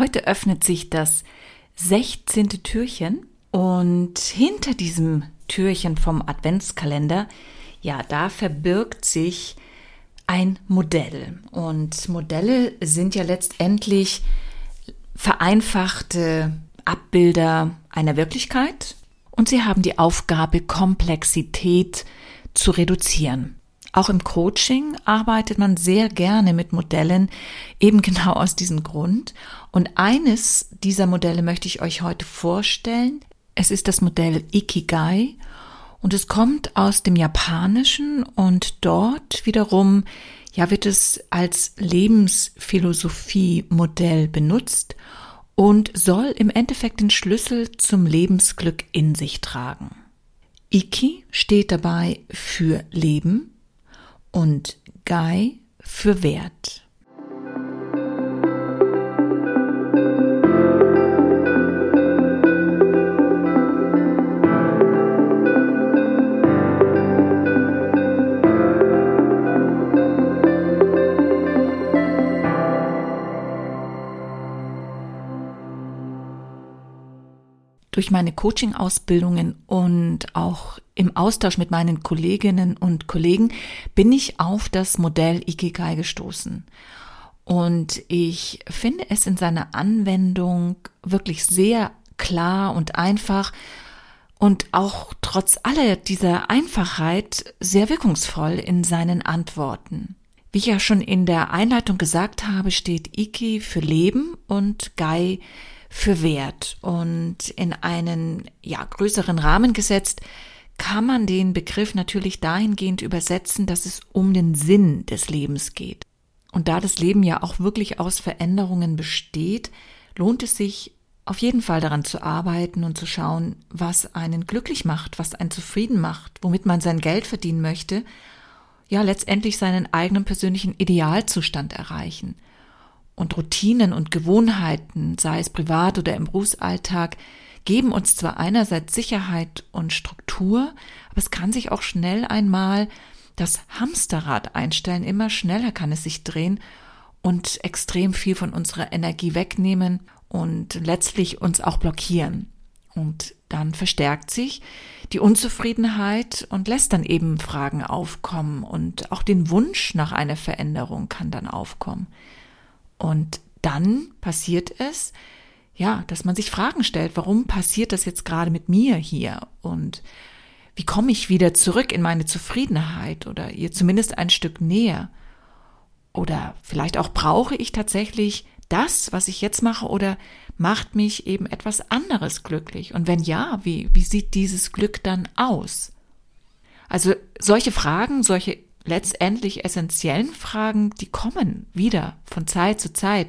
Heute öffnet sich das 16. Türchen und hinter diesem Türchen vom Adventskalender, ja, da verbirgt sich ein Modell. Und Modelle sind ja letztendlich vereinfachte Abbilder einer Wirklichkeit und sie haben die Aufgabe, Komplexität zu reduzieren. Auch im Coaching arbeitet man sehr gerne mit Modellen, eben genau aus diesem Grund. Und eines dieser Modelle möchte ich euch heute vorstellen. Es ist das Modell Ikigai und es kommt aus dem Japanischen und dort wiederum, ja, wird es als Lebensphilosophie-Modell benutzt und soll im Endeffekt den Schlüssel zum Lebensglück in sich tragen. Iki steht dabei für Leben und Gai für Wert. Durch meine Coaching-Ausbildungen und auch im Austausch mit meinen Kolleginnen und Kollegen bin ich auf das Modell Ikigai gestoßen. Und ich finde es in seiner Anwendung wirklich sehr klar und einfach und auch trotz aller dieser Einfachheit sehr wirkungsvoll in seinen Antworten. Wie ich ja schon in der Einleitung gesagt habe, steht Iki für Leben und Gai für wert und in einen ja größeren Rahmen gesetzt kann man den Begriff natürlich dahingehend übersetzen, dass es um den Sinn des Lebens geht. Und da das Leben ja auch wirklich aus Veränderungen besteht, lohnt es sich auf jeden Fall daran zu arbeiten und zu schauen, was einen glücklich macht, was einen zufrieden macht, womit man sein Geld verdienen möchte, ja letztendlich seinen eigenen persönlichen Idealzustand erreichen – und Routinen und Gewohnheiten, sei es privat oder im Berufsalltag, geben uns zwar einerseits Sicherheit und Struktur, aber es kann sich auch schnell einmal das Hamsterrad einstellen, immer schneller kann es sich drehen und extrem viel von unserer Energie wegnehmen und letztlich uns auch blockieren. Und dann verstärkt sich die Unzufriedenheit und lässt dann eben Fragen aufkommen und auch den Wunsch nach einer Veränderung kann dann aufkommen. Und dann passiert es, ja, dass man sich Fragen stellt, warum passiert das jetzt gerade mit mir hier? Und wie komme ich wieder zurück in meine Zufriedenheit oder ihr zumindest ein Stück näher? Oder vielleicht auch brauche ich tatsächlich das, was ich jetzt mache, oder macht mich eben etwas anderes glücklich? Und wenn ja, wie, wie sieht dieses Glück dann aus? Also solche Fragen, solche letztendlich essentiellen Fragen, die kommen wieder von Zeit zu Zeit.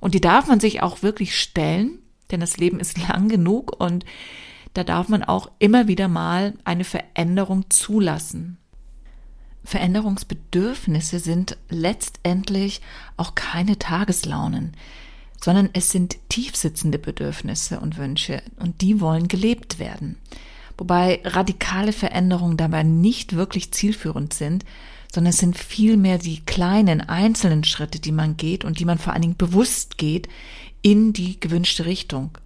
Und die darf man sich auch wirklich stellen, denn das Leben ist lang genug und da darf man auch immer wieder mal eine Veränderung zulassen. Veränderungsbedürfnisse sind letztendlich auch keine Tageslaunen, sondern es sind tiefsitzende Bedürfnisse und Wünsche und die wollen gelebt werden wobei radikale Veränderungen dabei nicht wirklich zielführend sind, sondern es sind vielmehr die kleinen einzelnen Schritte, die man geht und die man vor allen Dingen bewusst geht in die gewünschte Richtung,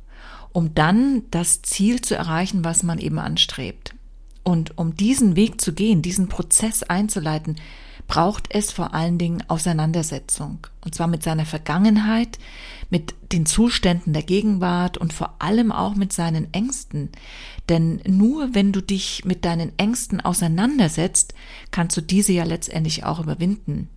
um dann das Ziel zu erreichen, was man eben anstrebt. Und um diesen Weg zu gehen, diesen Prozess einzuleiten, braucht es vor allen Dingen Auseinandersetzung. Und zwar mit seiner Vergangenheit, mit den Zuständen der Gegenwart und vor allem auch mit seinen Ängsten. Denn nur wenn du dich mit deinen Ängsten auseinandersetzt, kannst du diese ja letztendlich auch überwinden.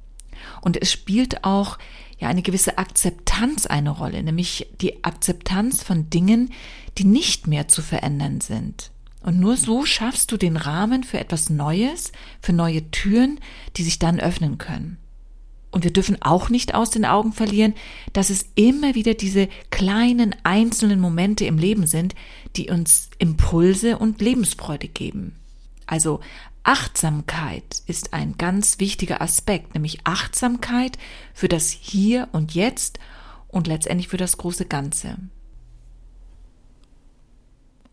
Und es spielt auch ja eine gewisse Akzeptanz eine Rolle, nämlich die Akzeptanz von Dingen, die nicht mehr zu verändern sind. Und nur so schaffst du den Rahmen für etwas Neues, für neue Türen, die sich dann öffnen können. Und wir dürfen auch nicht aus den Augen verlieren, dass es immer wieder diese kleinen einzelnen Momente im Leben sind, die uns Impulse und Lebensfreude geben. Also Achtsamkeit ist ein ganz wichtiger Aspekt, nämlich Achtsamkeit für das Hier und Jetzt und letztendlich für das große Ganze.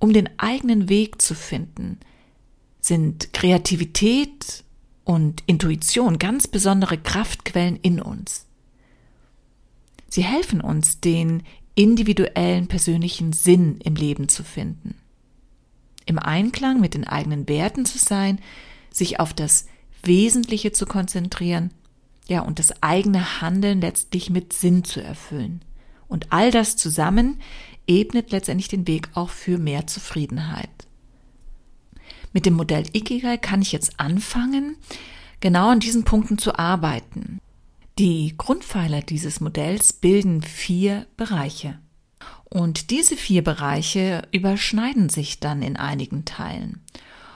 Um den eigenen Weg zu finden, sind Kreativität und Intuition ganz besondere Kraftquellen in uns. Sie helfen uns, den individuellen persönlichen Sinn im Leben zu finden. Im Einklang mit den eigenen Werten zu sein, sich auf das Wesentliche zu konzentrieren, ja, und das eigene Handeln letztlich mit Sinn zu erfüllen. Und all das zusammen ebnet letztendlich den Weg auch für mehr Zufriedenheit. Mit dem Modell Ikigai kann ich jetzt anfangen, genau an diesen Punkten zu arbeiten. Die Grundpfeiler dieses Modells bilden vier Bereiche. Und diese vier Bereiche überschneiden sich dann in einigen Teilen.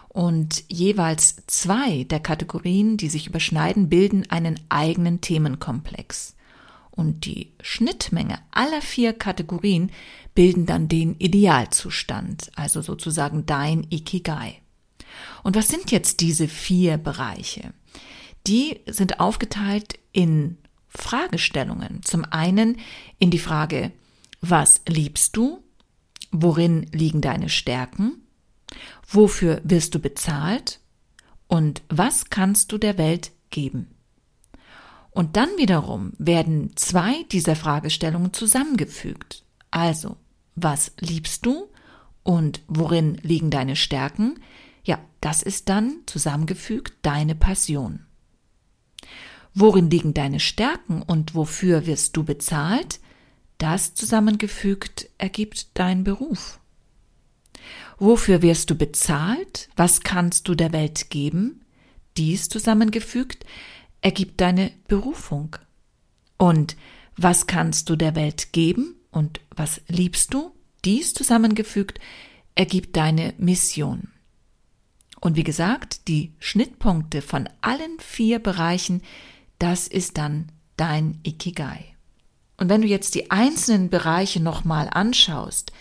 Und jeweils zwei der Kategorien, die sich überschneiden, bilden einen eigenen Themenkomplex. Und die Schnittmenge aller vier Kategorien bilden dann den Idealzustand, also sozusagen dein Ikigai. Und was sind jetzt diese vier Bereiche? Die sind aufgeteilt in Fragestellungen. Zum einen in die Frage, was liebst du? Worin liegen deine Stärken? Wofür wirst du bezahlt? Und was kannst du der Welt geben? Und dann wiederum werden zwei dieser Fragestellungen zusammengefügt. Also, was liebst du und worin liegen deine Stärken? Ja, das ist dann zusammengefügt deine Passion. Worin liegen deine Stärken und wofür wirst du bezahlt? Das zusammengefügt ergibt dein Beruf. Wofür wirst du bezahlt? Was kannst du der Welt geben? Dies zusammengefügt ergibt deine Berufung. Und was kannst du der Welt geben und was liebst du? Dies zusammengefügt ergibt deine Mission. Und wie gesagt, die Schnittpunkte von allen vier Bereichen, das ist dann dein Ikigai. Und wenn du jetzt die einzelnen Bereiche nochmal anschaust,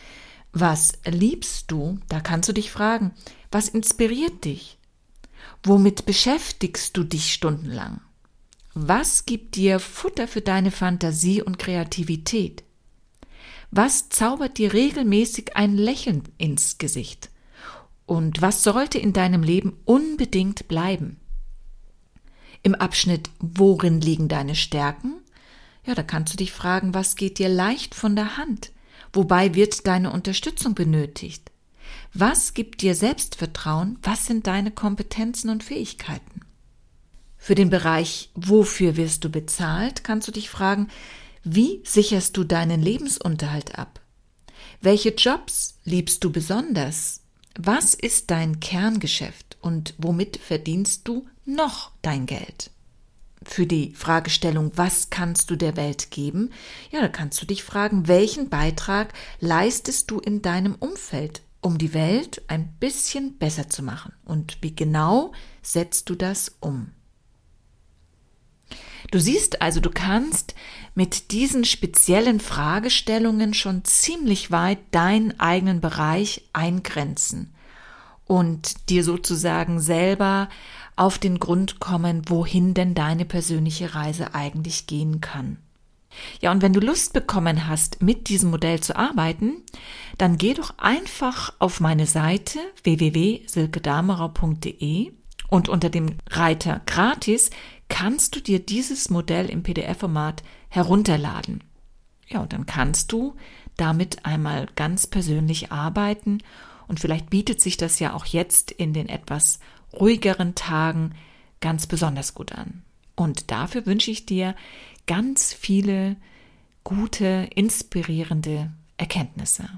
was liebst du? Da kannst du dich fragen, was inspiriert dich? Womit beschäftigst du dich stundenlang? Was gibt dir Futter für deine Fantasie und Kreativität? Was zaubert dir regelmäßig ein Lächeln ins Gesicht? Und was sollte in deinem Leben unbedingt bleiben? Im Abschnitt Worin liegen deine Stärken? Ja, da kannst du dich fragen, was geht dir leicht von der Hand? Wobei wird deine Unterstützung benötigt? Was gibt dir Selbstvertrauen? Was sind deine Kompetenzen und Fähigkeiten? Für den Bereich Wofür wirst du bezahlt, kannst du dich fragen, wie sicherst du deinen Lebensunterhalt ab? Welche Jobs liebst du besonders? Was ist dein Kerngeschäft und womit verdienst du noch dein Geld? für die Fragestellung, was kannst du der Welt geben? Ja, da kannst du dich fragen, welchen Beitrag leistest du in deinem Umfeld, um die Welt ein bisschen besser zu machen? Und wie genau setzt du das um? Du siehst also, du kannst mit diesen speziellen Fragestellungen schon ziemlich weit deinen eigenen Bereich eingrenzen und dir sozusagen selber auf den Grund kommen, wohin denn deine persönliche Reise eigentlich gehen kann. Ja, und wenn du Lust bekommen hast, mit diesem Modell zu arbeiten, dann geh doch einfach auf meine Seite www.silkedamerau.de und unter dem Reiter gratis kannst du dir dieses Modell im PDF-Format herunterladen. Ja, und dann kannst du damit einmal ganz persönlich arbeiten und vielleicht bietet sich das ja auch jetzt in den etwas ruhigeren Tagen ganz besonders gut an. Und dafür wünsche ich dir ganz viele gute, inspirierende Erkenntnisse.